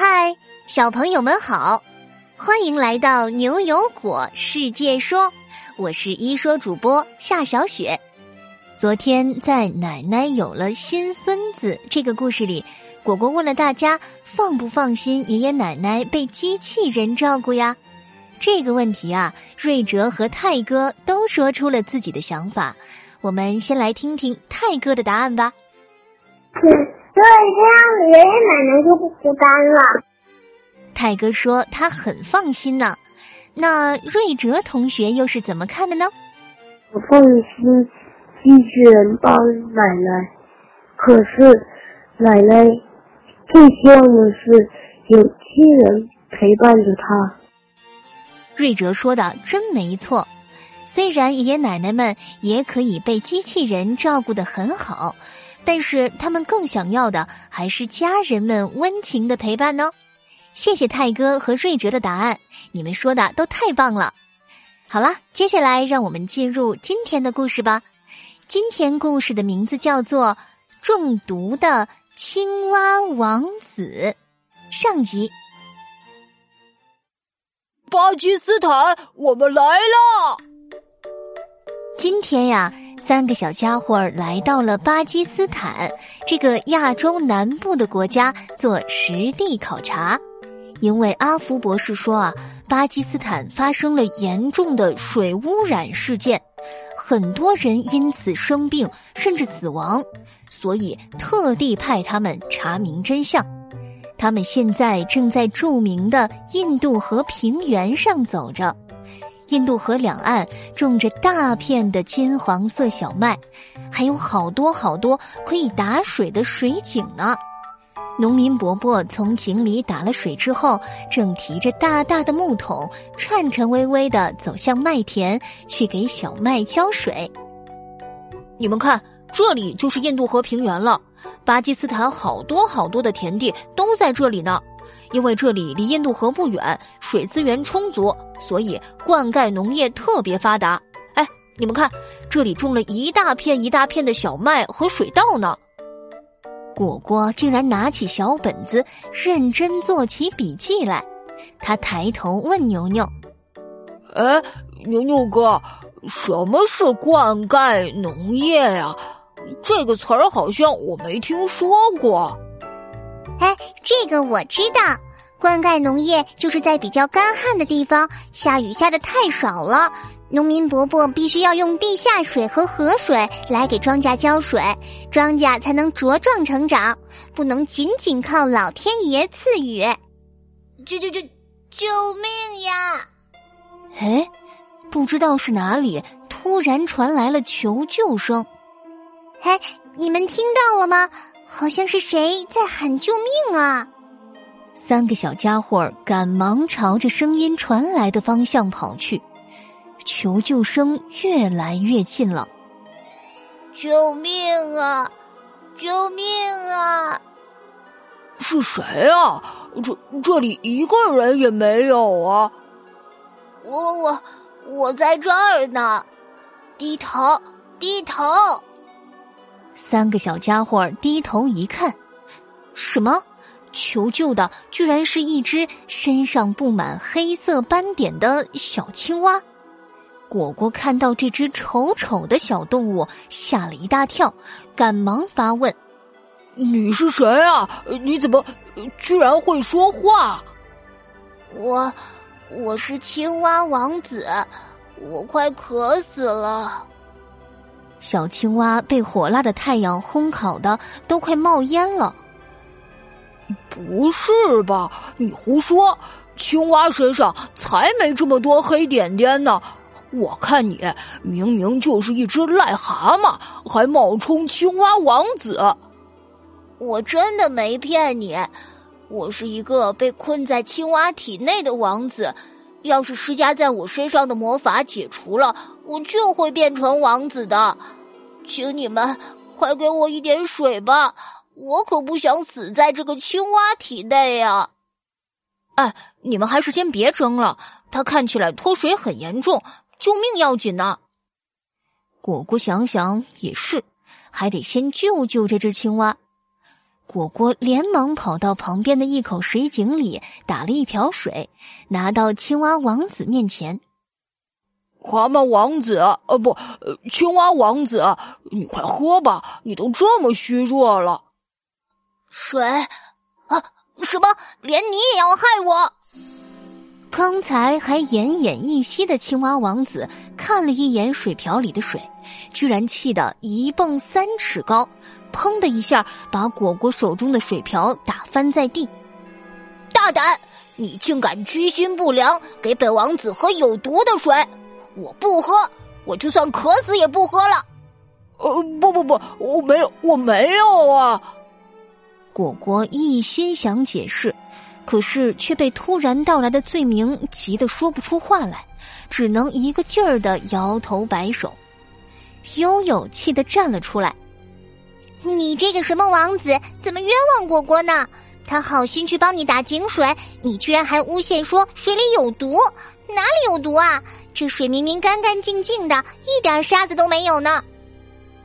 嗨，小朋友们好，欢迎来到牛油果世界说，我是一说主播夏小雪。昨天在奶奶有了新孙子这个故事里，果果问了大家放不放心爷爷奶奶被机器人照顾呀？这个问题啊，瑞哲和泰哥都说出了自己的想法。我们先来听听泰哥的答案吧。所以这样，爷爷奶奶就不孤单了。泰哥说他很放心呢。那瑞哲同学又是怎么看的呢？我放心机器人帮奶奶，可是奶奶最希望的是有亲人陪伴着她。瑞哲说的真没错。虽然爷爷奶奶们也可以被机器人照顾的很好。但是他们更想要的还是家人们温情的陪伴呢。谢谢泰哥和瑞哲的答案，你们说的都太棒了。好了，接下来让我们进入今天的故事吧。今天故事的名字叫做《中毒的青蛙王子》上集。巴基斯坦，我们来了。今天呀。三个小家伙来到了巴基斯坦这个亚洲南部的国家做实地考察，因为阿福博士说啊，巴基斯坦发生了严重的水污染事件，很多人因此生病甚至死亡，所以特地派他们查明真相。他们现在正在著名的印度河平原上走着。印度河两岸种着大片的金黄色小麦，还有好多好多可以打水的水井呢。农民伯伯从井里打了水之后，正提着大大的木桶，颤颤巍巍的走向麦田去给小麦浇水。你们看，这里就是印度河平原了。巴基斯坦好多好多的田地都在这里呢。因为这里离印度河不远，水资源充足，所以灌溉农业特别发达。哎，你们看，这里种了一大片一大片的小麦和水稻呢。果果竟然拿起小本子，认真做起笔记来。他抬头问牛牛：“哎，牛牛哥，什么是灌溉农业呀？这个词儿好像我没听说过。”哎，这个我知道，灌溉农业就是在比较干旱的地方，下雨下的太少了，农民伯伯必须要用地下水和河水来给庄稼浇水，庄稼才能茁壮成长，不能仅仅靠老天爷赐予。救救救！救命呀！哎，不知道是哪里突然传来了求救声。哎，你们听到了吗？好像是谁在喊救命啊！三个小家伙赶忙朝着声音传来的方向跑去，求救声越来越近了。救命啊！救命啊！是谁啊？这这里一个人也没有啊！我我我在这儿呢，低头低头。三个小家伙低头一看，什么？求救的居然是一只身上布满黑色斑点的小青蛙。果果看到这只丑丑的小动物，吓了一大跳，赶忙发问：“你是谁啊？你怎么居然会说话？”“我，我是青蛙王子，我快渴死了。”小青蛙被火辣的太阳烘烤的都快冒烟了。不是吧？你胡说！青蛙身上才没这么多黑点点呢。我看你明明就是一只癞蛤蟆，还冒充青蛙王子。我真的没骗你，我是一个被困在青蛙体内的王子。要是施加在我身上的魔法解除了，我就会变成王子的。请你们快给我一点水吧，我可不想死在这个青蛙体内呀！哎，你们还是先别争了，他看起来脱水很严重，救命要紧呢。果果想想也是，还得先救救这只青蛙。果果连忙跑到旁边的一口水井里打了一瓢水，拿到青蛙王子面前。蛤蟆王子，呃，不，青蛙王子，你快喝吧，你都这么虚弱了。水，啊，什么？连你也要害我？刚才还奄奄一息的青蛙王子看了一眼水瓢里的水，居然气得一蹦三尺高。砰的一下，把果果手中的水瓢打翻在地。大胆！你竟敢居心不良，给本王子喝有毒的水！我不喝，我就算渴死也不喝了。呃，不不不，我没有，我没有啊！果果一心想解释，可是却被突然到来的罪名急得说不出话来，只能一个劲儿的摇头摆手。悠悠气得站了出来。你这个什么王子，怎么冤枉果果呢？他好心去帮你打井水，你居然还诬陷说水里有毒？哪里有毒啊？这水明明干干净净的，一点沙子都没有呢。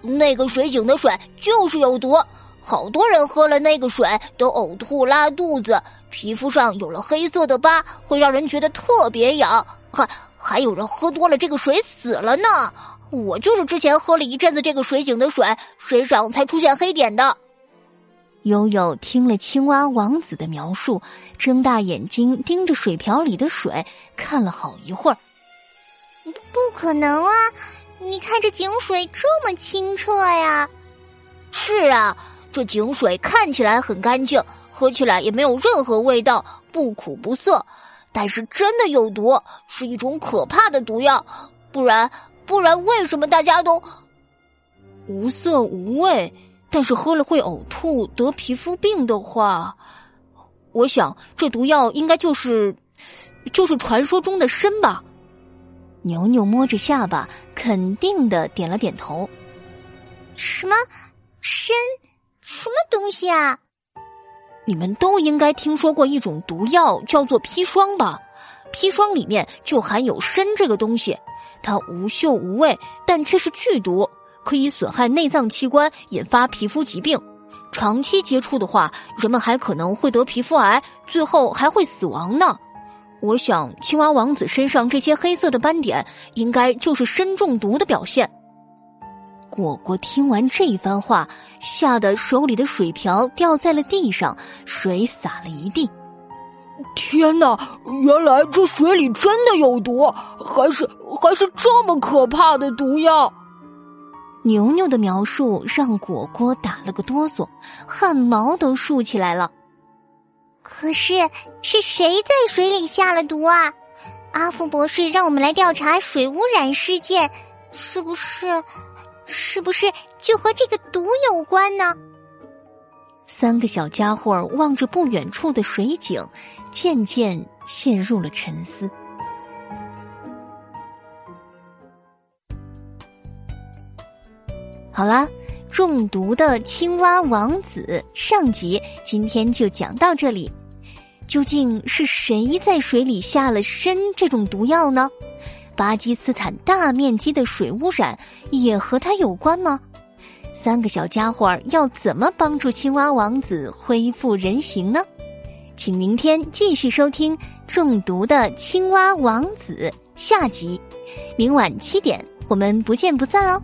那个水井的水就是有毒，好多人喝了那个水都呕吐、拉肚子，皮肤上有了黑色的疤，会让人觉得特别痒。还还有人喝多了这个水死了呢。我就是之前喝了一阵子这个水井的水，身上才出现黑点的。悠悠听了青蛙王子的描述，睁大眼睛盯着水瓢里的水看了好一会儿。不可能啊！你看这井水这么清澈呀！是啊，这井水看起来很干净，喝起来也没有任何味道，不苦不涩。但是真的有毒，是一种可怕的毒药，不然。不然，为什么大家都无色无味？但是喝了会呕吐、得皮肤病的话，我想这毒药应该就是就是传说中的参吧。牛牛摸着下巴，肯定的点了点头。什么参？什么东西啊？你们都应该听说过一种毒药，叫做砒霜吧？砒霜里面就含有参这个东西。它无嗅无味，但却是剧毒，可以损害内脏器官，引发皮肤疾病。长期接触的话，人们还可能会得皮肤癌，最后还会死亡呢。我想，青蛙王子身上这些黑色的斑点，应该就是砷中毒的表现。果果听完这一番话，吓得手里的水瓢掉在了地上，水洒了一地。天哪！原来这水里真的有毒，还是还是这么可怕的毒药。牛牛的描述让果果打了个哆嗦，汗毛都竖起来了。可是是谁在水里下了毒啊？阿福博士让我们来调查水污染事件，是不是？是不是就和这个毒有关呢？三个小家伙望着不远处的水井。渐渐陷入了沉思。好啦，中毒的青蛙王子上集今天就讲到这里。究竟是谁在水里下了砷这种毒药呢？巴基斯坦大面积的水污染也和他有关吗？三个小家伙要怎么帮助青蛙王子恢复人形呢？请明天继续收听《中毒的青蛙王子》下集，明晚七点，我们不见不散哦。